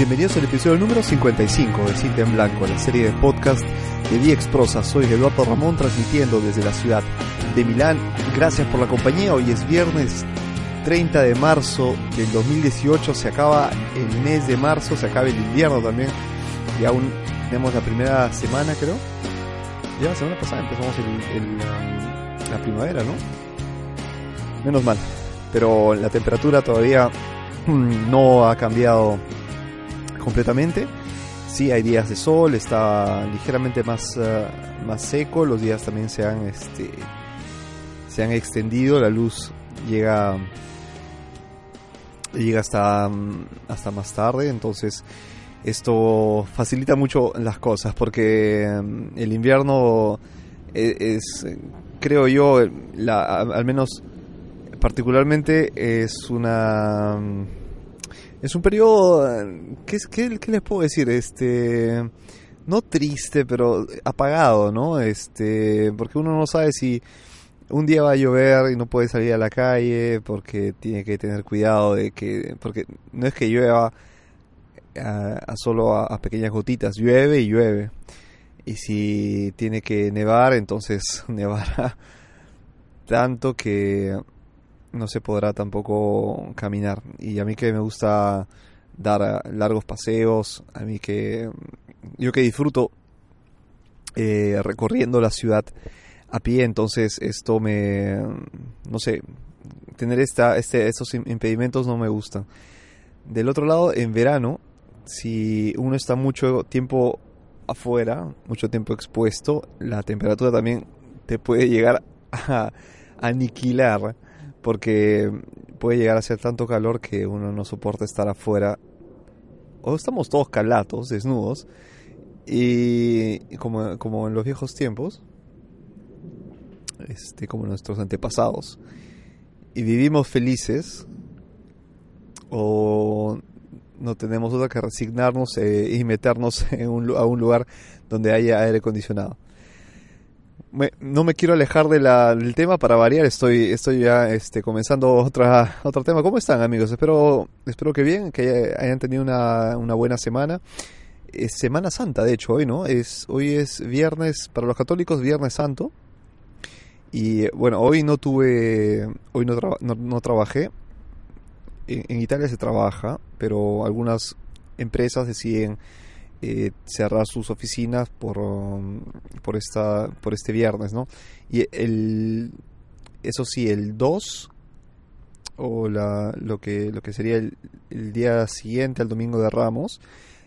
bienvenidos al episodio número 55 de Cinta en Blanco, la serie de podcast de Vía Prosa. Soy Eduardo Ramón transmitiendo desde la ciudad de Milán. Gracias por la compañía. Hoy es viernes 30 de marzo del 2018. Se acaba el mes de marzo, se acaba el invierno también. Y aún tenemos la primera semana, creo. Ya la semana pasada empezamos um, la primavera, ¿no? Menos mal. Pero la temperatura todavía no ha cambiado completamente. Sí, hay días de sol, está ligeramente más, eh, más seco, los días también se han, este, se han extendido, la luz llega, llega hasta, mm, hasta más tarde, entonces esto facilita mucho las cosas porque mm, el invierno e, es, creo yo, la, al menos particularmente es una mm, es un periodo, ¿qué, qué, qué les puedo decir? Este, no triste, pero apagado, ¿no? Este, porque uno no sabe si un día va a llover y no puede salir a la calle porque tiene que tener cuidado de que, porque no es que llueva a, solo a, pequeñas gotitas, llueve y llueve. Y si tiene que nevar, entonces nevará tanto que no se podrá tampoco caminar. Y a mí que me gusta dar eh, largos paseos, a mí que yo que disfruto eh, recorriendo la ciudad a pie, entonces esto me, no sé, tener esta, este, estos impedimentos no me gustan. Del otro lado, en verano, si uno está mucho tiempo afuera, mucho tiempo expuesto, la temperatura también te puede llegar a aniquilar porque puede llegar a ser tanto calor que uno no soporta estar afuera. O estamos todos calatos, desnudos, y como, como en los viejos tiempos, este, como nuestros antepasados, y vivimos felices, o no tenemos otra que resignarnos eh, y meternos en a un lugar donde haya aire acondicionado no me quiero alejar del tema para variar. Estoy, estoy ya este, comenzando otra, otro tema. ¿Cómo están, amigos? Espero, espero que bien, que hayan tenido una, una buena semana. Es Semana Santa, de hecho, hoy, ¿no? Es, hoy es viernes, para los católicos, Viernes Santo. Y bueno, hoy no tuve, hoy no, no, trabajé. en Italia se trabaja, pero algunas empresas deciden eh, cerrar sus oficinas por, um, por, esta, por este viernes, ¿no? Y el, eso sí, el 2 o la, lo, que, lo que sería el, día siguiente al Domingo de Ramos,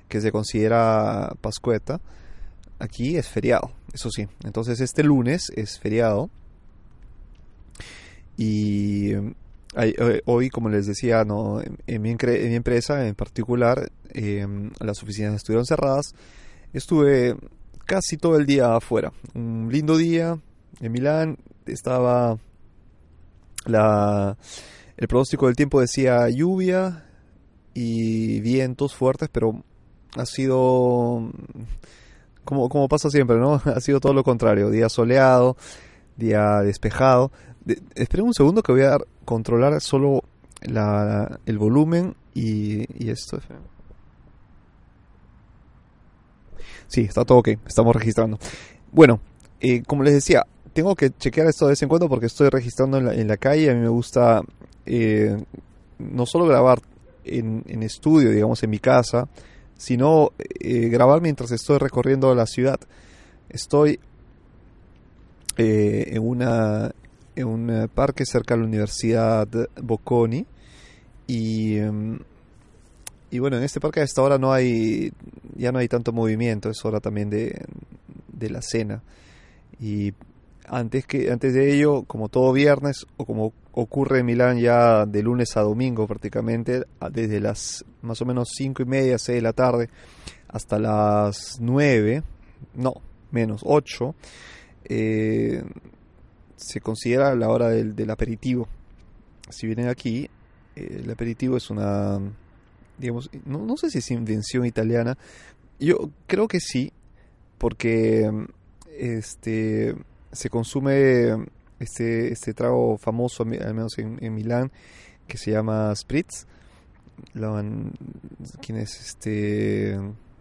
que se considera Pascueta, aquí es feriado, eso sí. Entonces este lunes es feriado y eh, hoy, como les decía, no, en, mi, empresa en particular, em, las oficinas estuvieron cerradas. Estuve casi todo el día afuera. Un lindo día en Milán. Estaba la, el pronóstico del tiempo decía lluvia y vientos fuertes, pero ha sido como, como pasa siempre, ¿no? Ha sido todo lo contrario. Día soleado, día despejado. esperen un segundo que voy a controlar solo la, el volumen y, esto. Sí, está todo ok, estamos registrando. Bueno, eh, como les decía, tengo que chequear esto de vez en cuando porque estoy registrando en la, en la calle. A mí me gusta eh, no solo grabar en, en, estudio, digamos, en mi casa, sino eh, grabar mientras estoy recorriendo la ciudad. Estoy en una en un eh, parque cerca de la Universidad Bocconi y, em, y bueno, en este parque a esta hora no hay, ya no hay tanto movimiento, es hora también de, de la cena. Y antes, que, antes de ello, como todo viernes, o como ocurre en Milán ya de lunes a domingo prácticamente, desde las más o menos cinco y media, 6 de la tarde, hasta las 9, no, menos 8, eh, se considera la hora del, del aperitivo. Si vienen aquí, eh, el aperitivo es una, digamos, no, no sé si es invención italiana. Yo creo que sí, porque este se consume este, este trago famoso, al menos en, en Milán, que se llama Spritz. lo han, quienes este,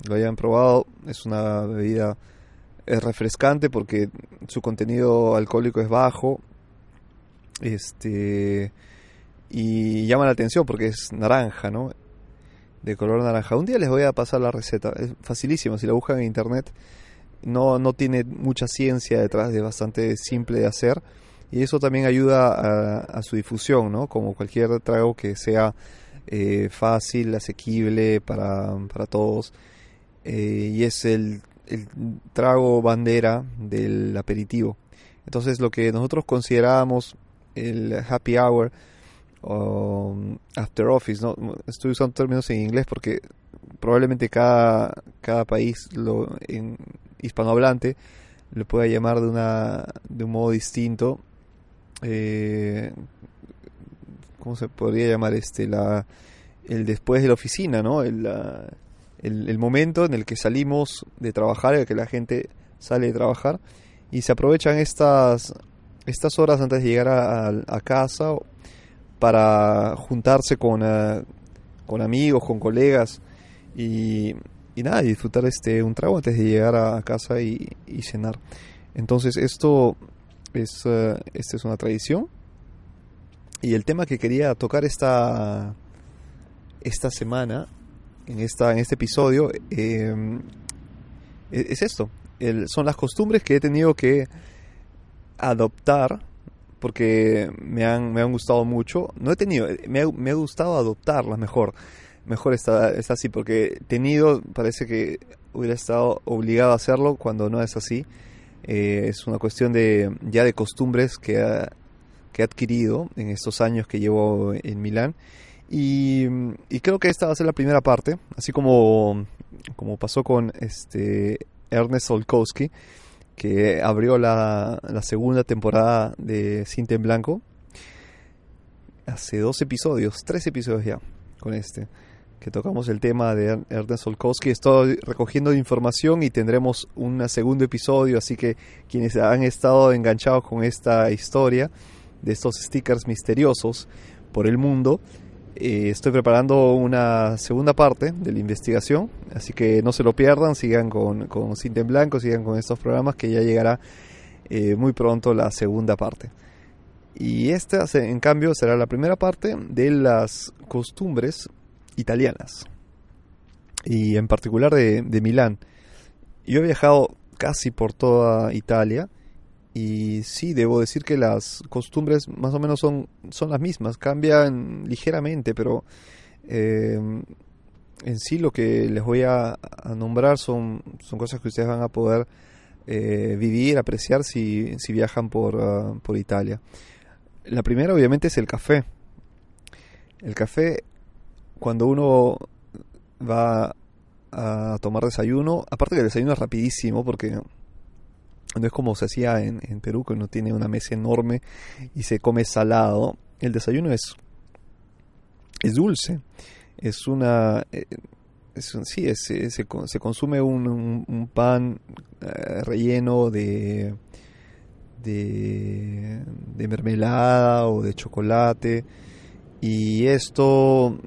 lo hayan probado, es una bebida es refrescante porque su contenido alcohólico es bajo. Este y llama la atención porque es naranja, ¿no? De color naranja. Un día les voy a pasar la receta, es facilísimo, si la buscan en internet. No, no tiene mucha ciencia detrás, es bastante simple de hacer y eso también ayuda a, su difusión, ¿no? Como cualquier trago que sea eh, fácil, asequible para, para todos. Eh, y es el, el, trago bandera del aperitivo. Entonces lo que nosotros considerábamos el happy hour o after office, ¿no? estoy usando términos en inglés porque probablemente cada, cada país lo, en hispanohablante lo pueda llamar de, una, de un modo distinto eh, ¿cómo se podría llamar este? La, el después de la oficina, ¿no? El, el, momento en el que salimos de trabajar, en el que la gente sale de trabajar y se aprovechan estas, estas horas antes de llegar a, casa para juntarse con, eh, con amigos, con colegas y, y nada, disfrutar este, un trago antes de llegar a casa y, cenar. Entonces esto es, uh, esta es una tradición. Y el tema que quería tocar esta, esta semana, en, esta, en este episodio, em, e-, es esto. son las costumbres que he tenido que adoptar porque me han, me han gustado mucho. No he tenido, me ha, me ha gustado adoptarlas mejor. Mejor está, está así, porque tenido, parece que hubiera estado obligado a hacerlo cuando no es así. Eh, es una cuestión de ya de costumbres que, que he adquirido en estos años que llevo en Milán. Y, creo que esta va a ser la primera parte, así como, como pasó con este Ernest Solkowski, que abrió la, la segunda temporada de Cinta en Blanco. Hace dos episodios, tres episodios ya con este que tocamos el tema de Ernest Solkowski. Estoy recogiendo información y tendremos un segundo episodio, así que quienes han estado enganchados con esta historia de estos stickers misteriosos por el mundo, eh, estoy preparando una segunda parte de la investigación, así que no se lo pierdan, sigan con, con Cinta en Blanco, sigan con estos programas que ya llegará eh, muy pronto la segunda parte. Y esta, en cambio, será la primera parte de las costumbres italianas y en particular de, Milán. Yo he viajado casi por toda Italia y sí, debo decir que las costumbres más o menos son, son las mismas, cambian ligeramente, pero em, en sí lo que les voy a, nombrar son, son cosas que ustedes van a poder eh, vivir, apreciar si, si viajan por, ah, por Italia. La primera obviamente es el café. El café cuando uno va a tomar desayuno, aparte que el desayuno es rapidísimo porque no es como se hacía en, Perú, que uno tiene una mesa enorme y se come salado. El desayuno es, es dulce, es una... Eh, sí, es, se, consume un, pan eh, relleno de, de, mermelada o de chocolate y esto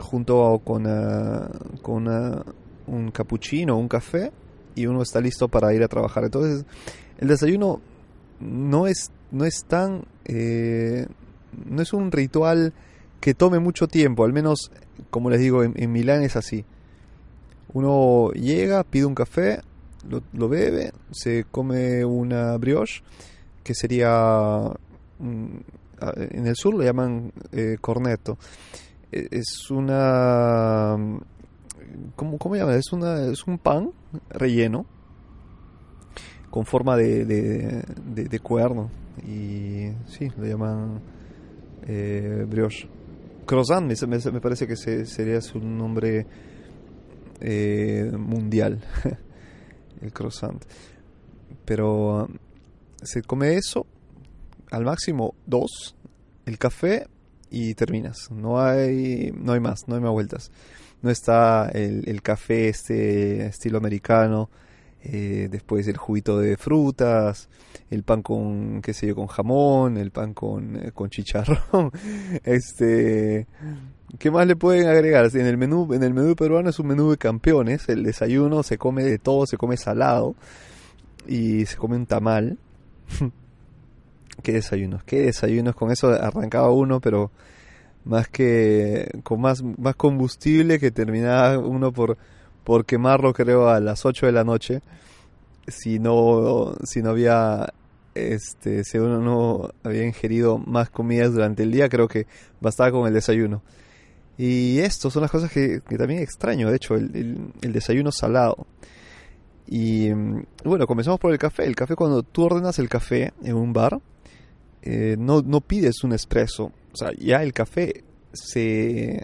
junto con, uh, con un cappuccino, un café, y uno está listo para ir a trabajar. Entonces, el desayuno no es, no es tan... Eh, no es un ritual que tome mucho tiempo, al menos, como les digo, en, Milán es así. Uno llega, pide un café, lo, bebe, se come una brioche, que sería... en el sur lo llaman eh, corneto e-, es una ¿cómo, cómo llama? Es una es un pan relleno con forma de, de, cuerno y sí, lo llaman eh, brioche. Croissant me, me, parece que sería su nombre eh, mundial, el croissant. Pero se come eso, al máximo dos, el café y terminas. No hay, no hay más, no hay más vueltas. No está el, café este estilo americano, eh, después el juguito de frutas, el pan con, qué sé yo, con jamón, el pan con, eh, con chicharrón, este, ¿qué más le pueden agregar? En el menú, en el menú peruano es un menú de campeones, el desayuno se come de todo, se come salado y se come un tamal. qué desayunos, qué desayunos, con eso arrancaba uno, pero más que con más, más combustible que terminaba uno por, por quemarlo creo a las 8 de la noche. Si no si no había este si uno no había ingerido más comidas durante el día creo que bastaba con el desayuno. Y esto son las cosas que, también extraño de hecho el, desayuno salado. Y bueno comenzamos por el café. El café cuando tú ordenas el café en un bar eh, no, no pides un espresso o sea, ya el café se,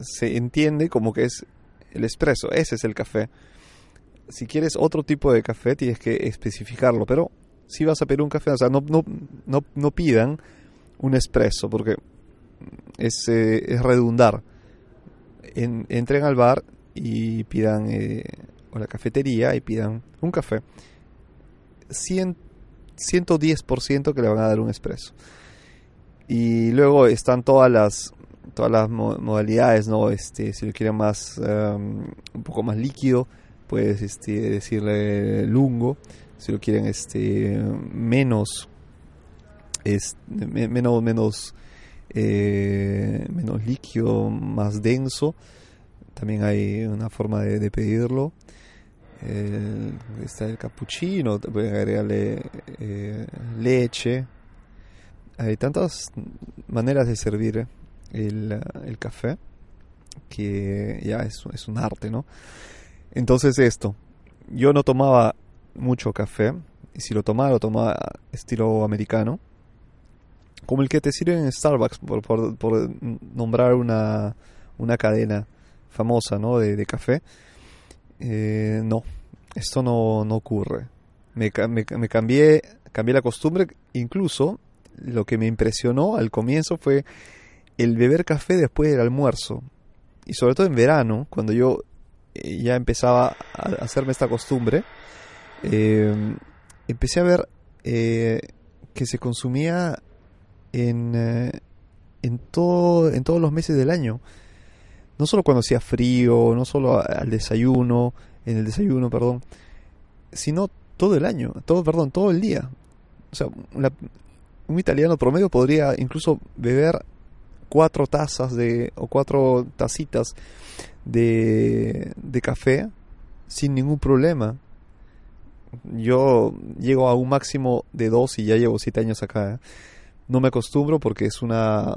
se entiende como que es el espresso, ese es el café. Si quieres otro tipo de café tienes que especificarlo, pero si vas a pedir un café, o sea, no, no, no, no pidan un espresso porque es, eh, es redundar. entren al bar y pidan, eh, o la cafetería y pidan un café. 100, 110% que le van a dar un espresso. Y luego están todas las todas las modalidades, ¿no? Este, si lo quieren más em, un poco más líquido, puedes este, decirle lungo, si lo quieren este menos menos menos eh, menos líquido, más denso, también hay una forma de, pedirlo. Está el cappuccino, pueden agregarle eh, leche, hay tantas maneras de servir el, el café que ya es, es, un arte, ¿no? Entonces esto, yo no tomaba mucho café, y si lo tomaba, lo tomaba estilo americano, como el que te sirve en Starbucks, por, por, nombrar una, una, cadena famosa, ¿no? De, de café. Eh, no, esto no, no ocurre. Me, cambié, cambié la costumbre, incluso lo que me impresionó al comienzo fue el beber café después del almuerzo. Y sobre todo en verano, cuando yo eh, ya empezaba a hacerme esta costumbre, em, empecé a ver eh, que se consumía en, eh, en, todo, en todos los meses del año. No solo cuando hacía frío, no solo al desayuno, en el desayuno, perdón, sino todo el año, todo, perdón, todo el día. O sea, un italiano promedio podría incluso beber cuatro tazas de o cuatro tacitas de, de café sin ningún problema. Yo llego a un máximo de dos y ya llevo siete años acá. ¿eh? No me acostumbro porque es una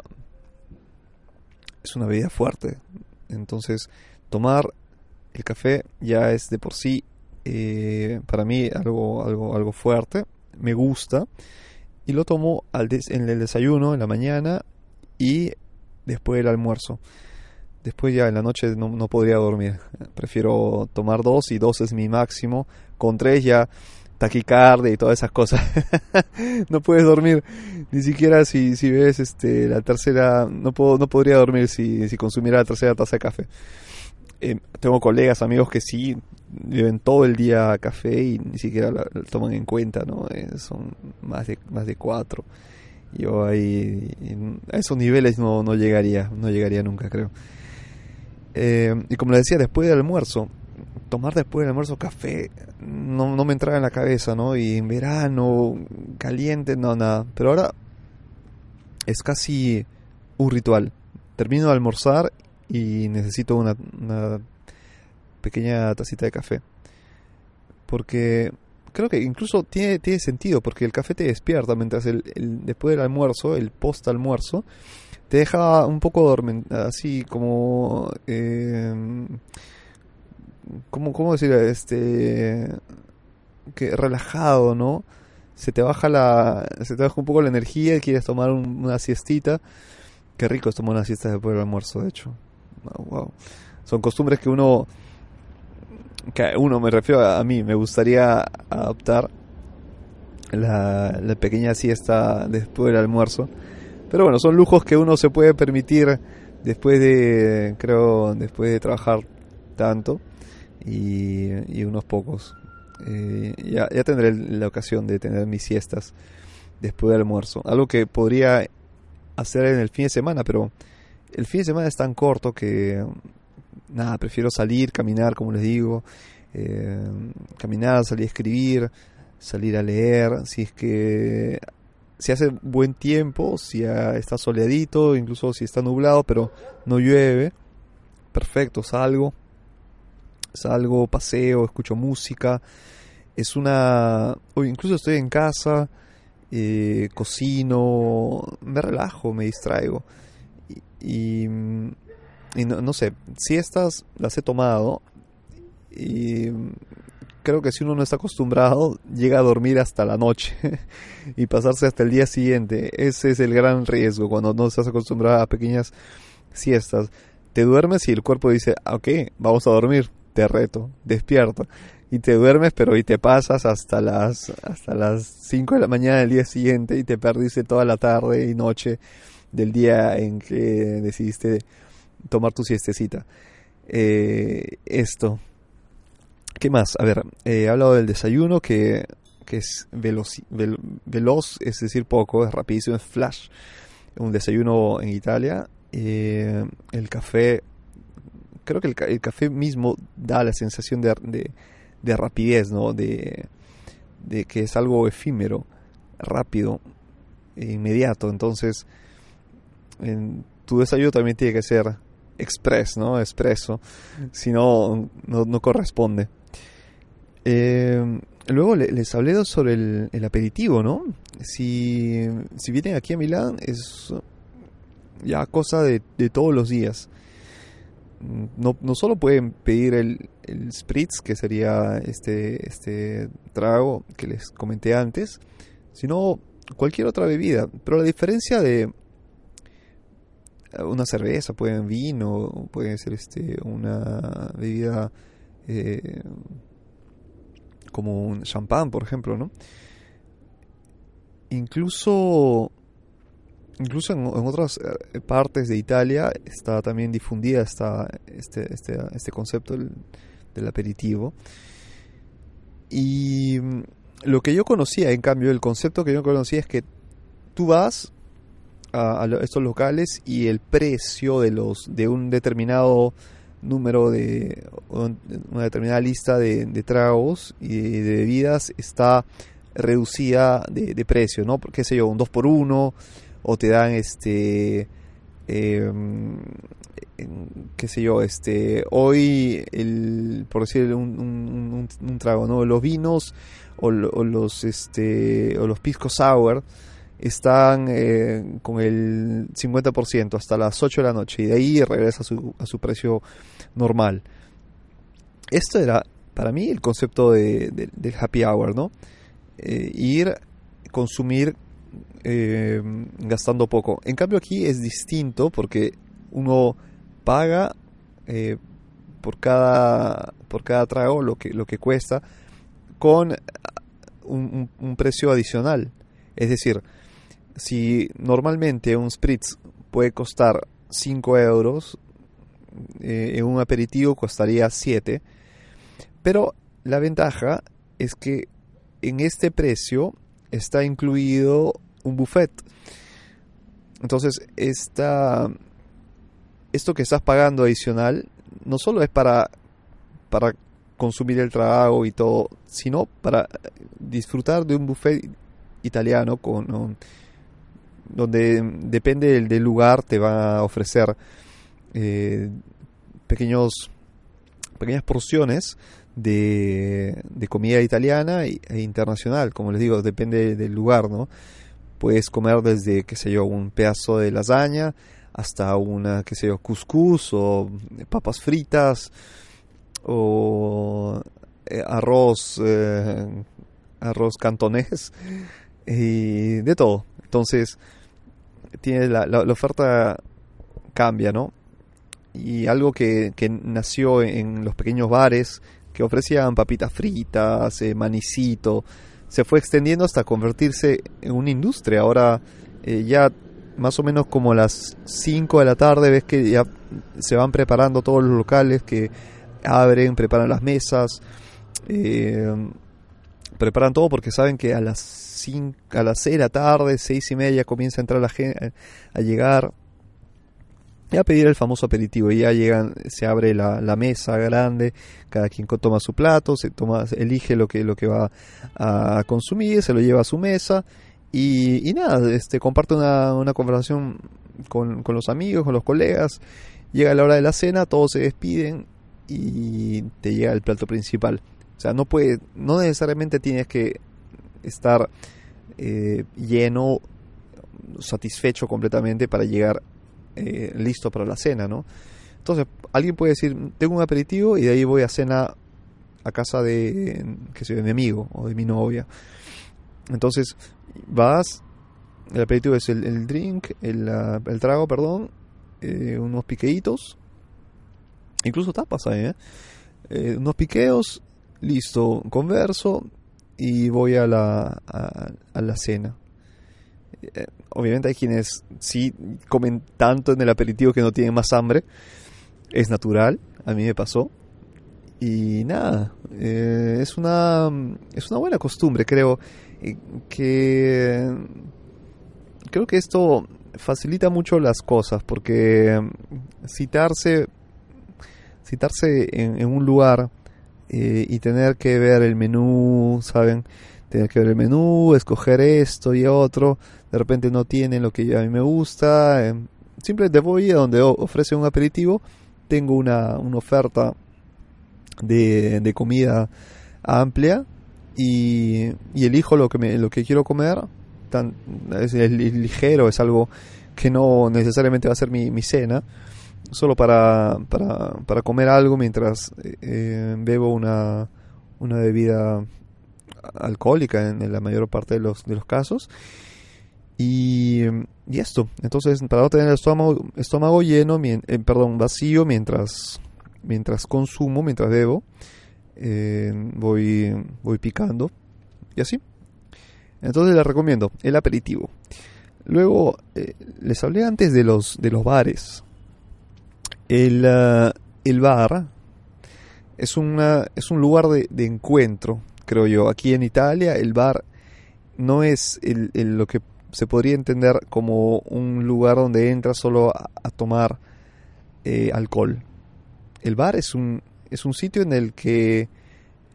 es una bebida fuerte. Entonces tomar el café ya es de por sí eh, para mí algo algo algo fuerte. Me gusta y lo tomo en el desayuno en la mañana y después del almuerzo. Después ya en la noche no, no, podría dormir. Prefiero tomar dos y dos es mi máximo. Con tres ya taquicardia y todas esas cosas. no puedes dormir ni siquiera si, si ves este la tercera. No puedo no podría dormir si, si consumiera la tercera taza de café. Eh, tengo colegas, amigos que sí beben todo el día café y ni siquiera lo, toman en cuenta, ¿no? Eh, son más de, más de cuatro. Yo ahí a esos niveles no, no llegaría, no llegaría nunca, creo. Eh, y como le decía, después del almuerzo, tomar después del almuerzo café no, no me entraba en la cabeza, ¿no? Y en verano, caliente, no, nada. Pero ahora es casi un ritual. Termino de almorzar y necesito una, pequeña tacita de café. Porque creo que incluso tiene, tiene sentido, porque el café te despierta mientras el, después del almuerzo, el post almuerzo, te deja un poco dormido, así como... Eh, ¿cómo, ¿Cómo decir? Este... Que relajado, ¿no? Se te baja la... Se te baja un poco la energía y quieres tomar una siestita. Qué rico es tomar una siesta después del almuerzo, de hecho. Son costumbres que uno, que uno me refiero a, mí, me gustaría adoptar la, la pequeña siesta después del almuerzo. Pero bueno, son lujos que uno se puede permitir después de, creo, después de trabajar tanto y, unos pocos. Eh, ya, ya tendré la ocasión de tener mis siestas después del almuerzo. Algo que podría hacer en el fin de semana, pero el fin de semana es tan corto que nada, prefiero salir, caminar, como les digo, eh, caminar, salir a escribir, salir a leer, si es que si hace buen tiempo, si está soleadito, incluso si está nublado, pero no llueve, perfecto, salgo, salgo, paseo, escucho música, es una, o incluso estoy en casa, eh, cocino, me relajo, me distraigo y, no, no sé, siestas las he tomado y creo que si uno no está acostumbrado, llega a dormir hasta la noche y pasarse hasta el día siguiente. Ese es el gran riesgo cuando no estás acostumbrado a pequeñas siestas. Te duermes y el cuerpo dice, ah, ok, vamos a dormir, te reto, despierto. Y te duermes, pero y te pasas hasta las hasta las 5 de la mañana del día siguiente y te perdiste toda la tarde y noche del día en que decidiste tomar tu siestecita. Eh, esto, ¿Qué más? A ver, eh, he hablado del desayuno que, es veloz, veloz, es decir, poco, es rapidísimo, es flash. Un desayuno en Italia. Eh, el café, creo que el, café mismo da la sensación de, de, rapidez, ¿no? De, de, que es algo efímero, rápido, e inmediato. Entonces, en, tu desayuno también tiene que ser express, ¿no? Expreso. Si no, no corresponde. Eh, luego les hablé sobre el, aperitivo, ¿no? Si, si, vienen aquí a Milán es ya cosa de, todos los días. No, no solo pueden pedir el, el, spritz, que sería este, este trago que les comenté antes, sino cualquier otra bebida. Pero la diferencia de una cerveza, pueden vino, puede ser este, una bebida eh, como un champán, por ejemplo, ¿no? Incluso, incluso en, otras eh, partes de Italia está también difundida esta, este, este, este concepto del, aperitivo. Y mm, lo que yo conocía, en cambio, el concepto que yo conocía es que tú vas a, estos locales y el precio de los de un determinado número de una determinada lista de, tragos y de, bebidas está reducida de, precio, ¿no? Qué sé yo, un 2 por 1 o te dan este em, qué sé yo, este hoy el por decir un, trago, ¿no? Los vinos o, los este o los pisco sour están eh, con el 50% hasta las 8 de la noche y de ahí regresa a su, a su precio normal. Esto era para mí el concepto de, del happy hour, ¿no? Eh, ir, consumir eh, gastando poco. En cambio aquí es distinto porque uno paga por cada por cada trago lo que lo que cuesta con un, un precio adicional. Es decir, si normalmente un spritz puede costar 5 euros, eh, en un aperitivo costaría 7. Pero la ventaja es que en este precio está incluido un buffet. Entonces, esta, esto que estás pagando adicional no solo es para, para consumir el trago y todo, sino para disfrutar de un buffet italiano con donde depende del, lugar te va a ofrecer eh, pequeños pequeñas porciones de, comida italiana e, internacional como les digo depende del lugar no puedes comer desde qué sé yo un pedazo de lasaña hasta una qué sé yo couscous o papas fritas o eh, arroz eh, arroz cantonés y de todo entonces tiene la, la, oferta cambia, ¿no? Y algo que, que, nació en los pequeños bares que ofrecían papitas fritas, eh, manicito, se fue extendiendo hasta convertirse en una industria. Ahora eh, ya más o menos como a las 5 de la tarde ves que ya se van preparando todos los locales que abren, preparan las mesas. Eh, preparan todo porque saben que a las, a las 6 de la tarde, seis y media comienza a entrar la gente, a llegar y a pedir el famoso aperitivo. Y ya llegan, se abre la, mesa grande, cada quien toma su plato, se toma, elige lo que, lo que va a consumir, se lo lleva a su mesa y, y nada, este, comparte una, una conversación con, con, los amigos, con los colegas. Llega la hora de la cena, todos se despiden y te llega el plato principal. O sea, no puede, no necesariamente tienes que estar eh, lleno, satisfecho completamente para llegar eh, listo para la cena, ¿no? Entonces, alguien puede decir, tengo un aperitivo y de ahí voy a cena a casa de, que sé, de mi amigo o de mi novia. Entonces, vas, el aperitivo es el, drink, el, trago, perdón, eh, unos piqueitos, incluso tapas ahí, ¿eh? ¿eh? unos piqueos, listo, converso y voy a la, a la cena. Eh, obviamente hay quienes sí comen tanto en el aperitivo que no tienen más hambre, es natural, a mí me pasó. Y nada, eh, es, una, es una buena costumbre, creo que creo que esto facilita mucho las cosas porque citarse citarse en, un lugar eh, y tener que ver el menú, ¿saben? Tener que ver el menú, escoger esto y otro, de repente no tienen lo que a mí me gusta, eh, simplemente voy a donde ofrece un aperitivo, tengo una, una oferta de, de comida amplia y, elijo lo que, me, lo que quiero comer. Tan, es, ligero, es algo que no necesariamente va a ser mi, mi cena, solo para, para, para, comer algo mientras eh, bebo una, una bebida alcohólica en, la mayor parte de los, de los casos. Y, esto, entonces para no tener el estómago, estómago lleno, eh, vacío mientras, mientras consumo, mientras bebo, eh, voy, voy picando y así. Entonces les recomiendo el aperitivo. Luego, eh, les hablé antes de los, de los bares. El, uh, el bar es, una, es un lugar de, encuentro, creo yo. Aquí en Italia el bar no es el, lo que se podría entender como un lugar donde entras solo a, tomar eh, alcohol. El bar es un, es un sitio en el que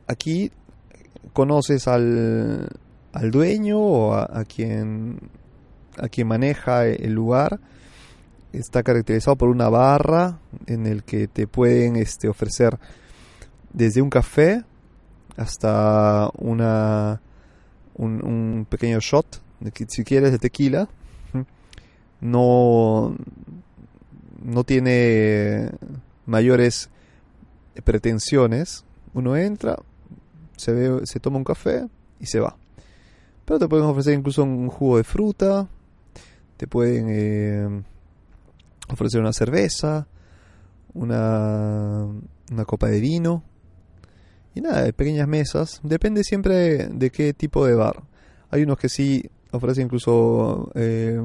aquí conoces al, al dueño o a, quien a quien maneja el lugar está caracterizado por una barra en el que te pueden este, ofrecer desde un café hasta una un, un pequeño shot si quieres de tequila no no tiene mayores pretensiones, uno entra, se, ve, se toma un café y se va. Pero te pueden ofrecer incluso un jugo de fruta, te pueden eh, ofrecer una cerveza, una, una copa de vino. Y nada, pequeñas mesas. Depende siempre de, qué tipo de bar. Hay unos que sí ofrecen incluso eh,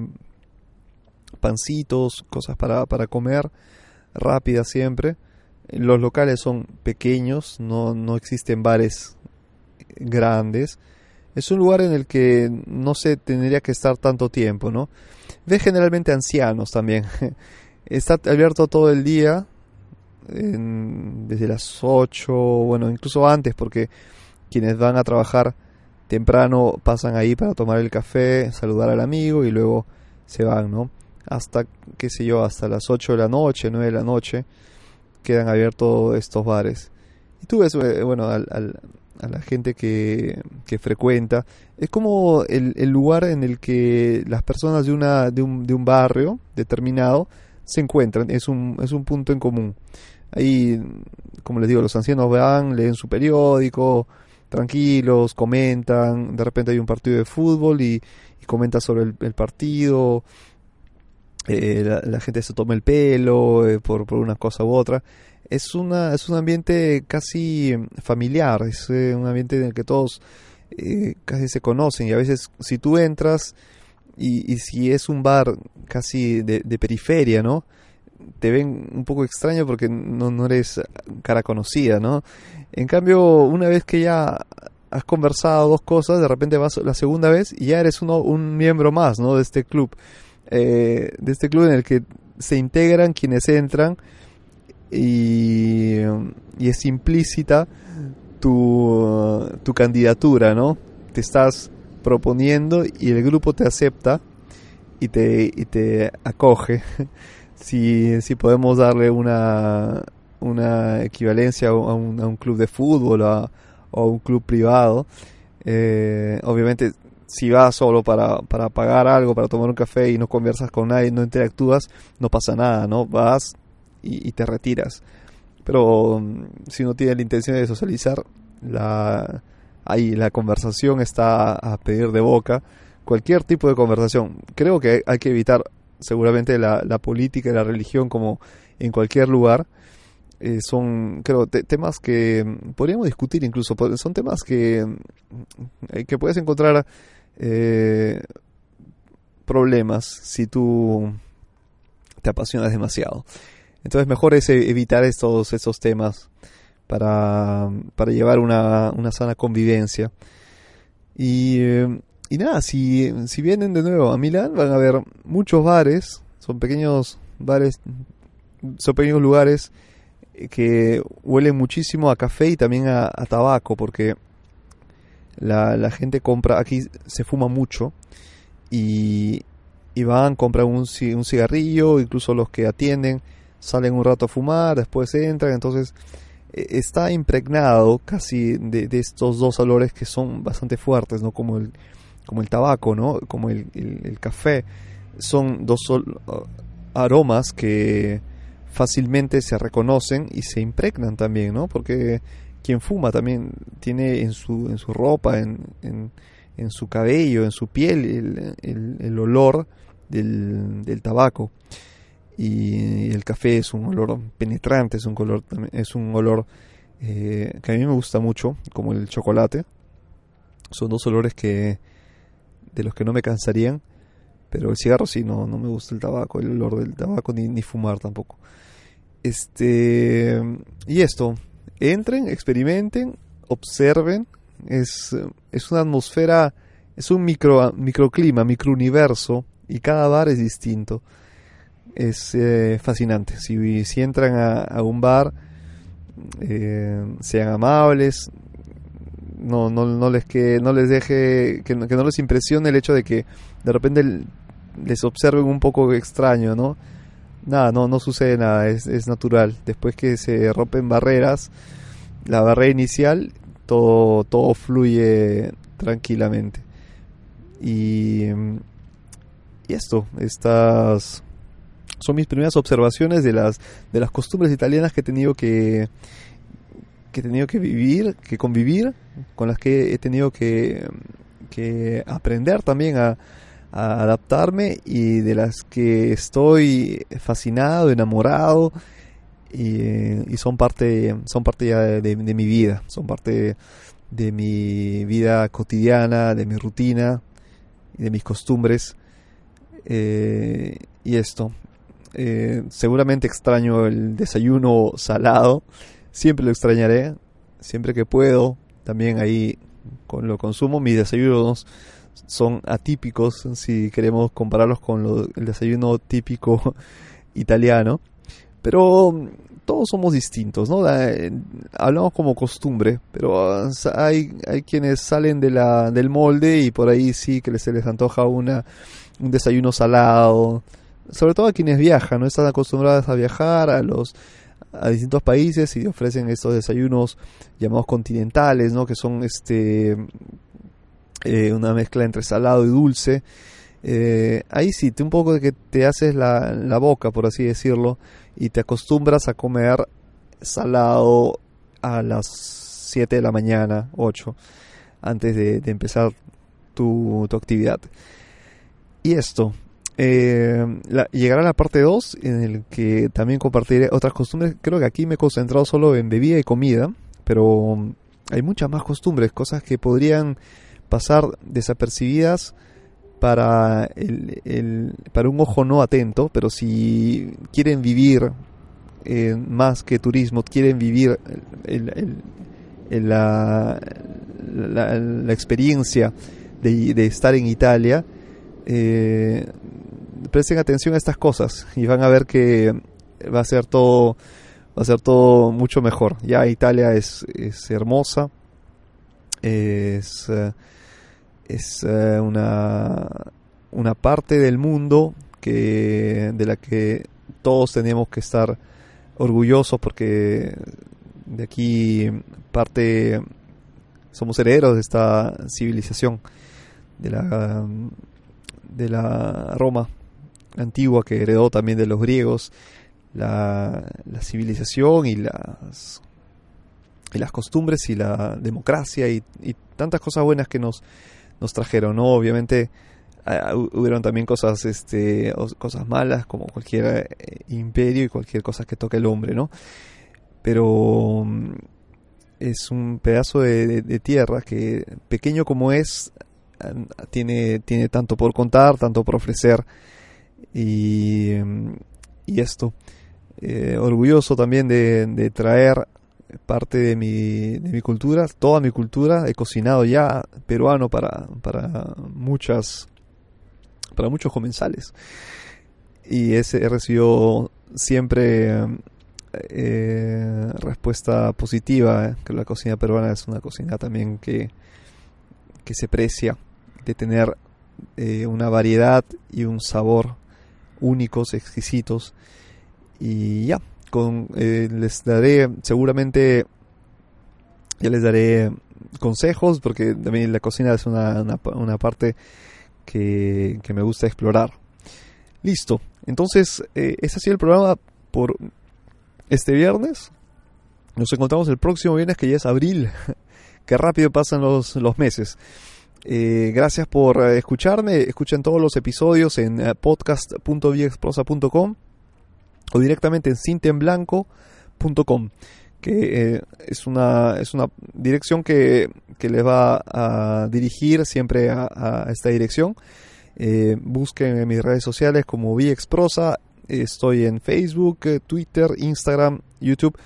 pancitos, cosas para, para comer, rápidas siempre. Los locales son pequeños, no, no existen bares grandes. Es un lugar en el que no se tendría que estar tanto tiempo, ¿no? Ve generalmente ancianos también. Está abierto todo el día, desde las 8, bueno, incluso antes, porque quienes van a trabajar temprano pasan ahí para tomar el café, saludar al amigo y luego se van, ¿no? Hasta, qué sé yo, hasta las 8 de la noche, 9 de la noche quedan abiertos estos bares. Y tú ves, eh, bueno, al, a la gente que, que frecuenta, es como el, el, lugar en el que las personas de, una, de, un, de un barrio determinado se encuentran, es un, es un punto en común. Ahí, como les digo, los ancianos van, leen su periódico, tranquilos, comentan, de repente hay un partido de fútbol y, y comenta sobre el, el partido, eh, la, gente se toma el pelo eh, por, por, una cosa u otra. Es, una, es un ambiente casi familiar, es eh, un ambiente en el que todos casi se conocen y a veces si tú entras y, y si es un bar casi de, de, periferia, ¿no? Te ven un poco extraño porque no, no eres cara conocida, ¿no? En cambio, una vez que ya has conversado dos cosas, de repente vas la segunda vez y ya eres uno, un miembro más, ¿no? De este club. Eh, de este club en el que se integran quienes entran y, y es implícita tu, tu candidatura, ¿no? Te estás proponiendo y el grupo te acepta y te, y te acoge. si, si podemos darle una, una equivalencia a un, a un club de fútbol o a, un club privado, eh, obviamente si vas solo para, para pagar algo, para tomar un café y no conversas con nadie, no interactúas, no pasa nada, ¿no? Vas y, te retiras. Pero mm, si no tienes la intención de socializar, la, ahí la conversación está a pedir de boca. Cualquier tipo de conversación. Creo que hay que evitar seguramente la, la política y la religión como en cualquier lugar. Eh, son, creo, temas que mm, podríamos discutir incluso. Son temas que, mm, que puedes encontrar eh, problemas si tú te apasionas demasiado. Entonces mejor es evitar estos, estos temas para, para llevar una, una sana convivencia. Y, y nada, si, si vienen de nuevo a Milán van a ver muchos bares, son pequeños bares, son pequeños lugares que huelen muchísimo a café y también a, tabaco, porque la, la, gente compra, aquí se fuma mucho y, y van, compran un, un cigarrillo, incluso los que atienden salen un rato a fumar, después entran, entonces e, está impregnado casi de, estos dos olores que son bastante fuertes, ¿no? Como el, como el tabaco, ¿no? Como el, el, café. Son dos aromas que fácilmente se reconocen y se impregnan también, ¿no? Porque quien fuma también tiene en su, en su ropa, en, en, su cabello, en su piel, el, el, olor del, del, tabaco. Y el café es un olor penetrante, es un, color, es un olor eh, que a mí me gusta mucho, como el chocolate. Son dos olores que de los que no me cansarían, pero el cigarro sí, no, no me gusta el tabaco, el olor del tabaco, ni, ni fumar tampoco. Este, y esto, entren, experimenten, observen. Es, es una atmósfera, es un micro, microclima, microuniverso y cada bar es distinto. Es eh, fascinante. Si, si entran a, un bar, eh, sean amables, no, no, no, les que no les deje que, que, no les impresione el hecho de que de repente les observen un poco extraño, ¿no? Nada, no, no sucede nada, es, natural. Después que se rompen barreras, la barrera inicial, todo, todo fluye tranquilamente. Y, y esto, estas son mis primeras observaciones de las, de las costumbres italianas que he tenido que, que he tenido que vivir, que convivir, con las que he tenido que, que aprender también a, a adaptarme y de las que estoy fascinado, enamorado y, son parte son parte ya de, mi vida, son parte de mi vida cotidiana, de mi rutina y de mis costumbres eh, y esto. Eh, seguramente extraño el desayuno salado, siempre lo extrañaré, siempre que puedo, también ahí con lo consumo, mis desayunos son atípicos si queremos compararlos con el desayuno típico italiano. Pero mm, todos somos distintos, ¿no? Eh, hablamos como costumbre, pero ah, hay, hay quienes salen de la, del molde y por ahí sí que se les antoja una, un desayuno salado. Sobre todo a quienes viajan, no están acostumbrados a viajar a los a distintos países y ofrecen estos desayunos llamados continentales, ¿no? Que son este eh, una mezcla entre salado y dulce. Eh, ahí sí, te, un poco de que te haces la, la, boca, por así decirlo, y te acostumbras a comer salado a las 7 de la mañana, 8, antes de, empezar tu, tu, actividad. Y esto, eh, llegará la parte 2 en el que también compartiré otras costumbres. Creo que aquí me he concentrado solo en bebida y comida, pero hay muchas más costumbres, cosas que podrían pasar desapercibidas para, el, para un ojo no atento, pero si quieren vivir eh, más que turismo, quieren vivir el, la, la, experiencia de, estar en Italia, eh, presten atención a estas cosas y van a ver que va a ser todo va a ser todo mucho mejor. Ya Italia es, es hermosa, es, eh, es eh, una, una parte del mundo que, de la que todos tenemos que estar orgullosos porque de aquí parte somos herederos de esta civilización de la de la Roma antigua que heredó también de los griegos la, civilización y las y las costumbres y la democracia y, tantas cosas buenas que nos nos trajeron no obviamente hubieron también cosas este cosas malas como cualquier eh, imperio y cualquier cosa que toque el hombre no pero mm, es un pedazo de, tierra que pequeño como es tiene tiene tanto por contar tanto por ofrecer. Y, mm, y esto eh, orgulloso también de, traer parte de mi, de mi cultura, toda mi cultura. He cocinado ya peruano para, para muchas para muchos comensales. Y ese he recibido siempre eh, respuesta positiva, eh, que la cocina peruana es una cocina también que, que se precia de tener una variedad y un sabor únicos, exquisitos y ya, con, eh, les daré seguramente, ya les daré consejos porque también la cocina es una, una, parte que, que, me gusta explorar. Listo, entonces eh, ese ha sido el programa por este viernes. Nos encontramos el próximo viernes que ya es abril. Qué rápido pasan los, los meses. Eh, gracias por escucharme. Escuchen todos los episodios en podcast.viexprosa.com o directamente en cintenblanco.com que eh, es, una, es una dirección que, que les va a dirigir siempre a, esta dirección. Eh, busquen en mis redes sociales como VXProsa. Estoy en Facebook, eh, Twitter, Instagram, YouTube.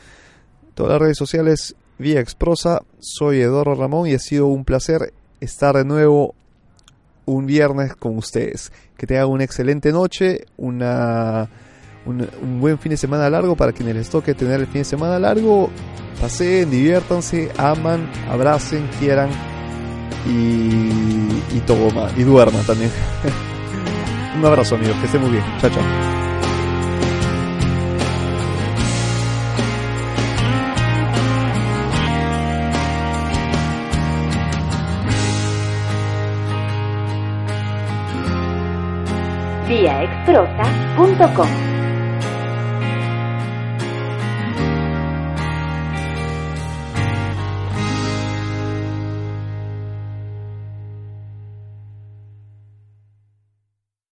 Todas las redes sociales VXProsa. Soy Eduardo Ramón y ha sido un placer estar de nuevo un viernes con ustedes. Que tengan una excelente noche, una un, buen fin de semana largo para quienes les toque tener el fin de semana largo. Paseen, diviértanse, aman, abracen, quieran y, y todo. Y duerman también. un abrazo amigos, que estén muy bien. Chao, chao. viaexprosa.com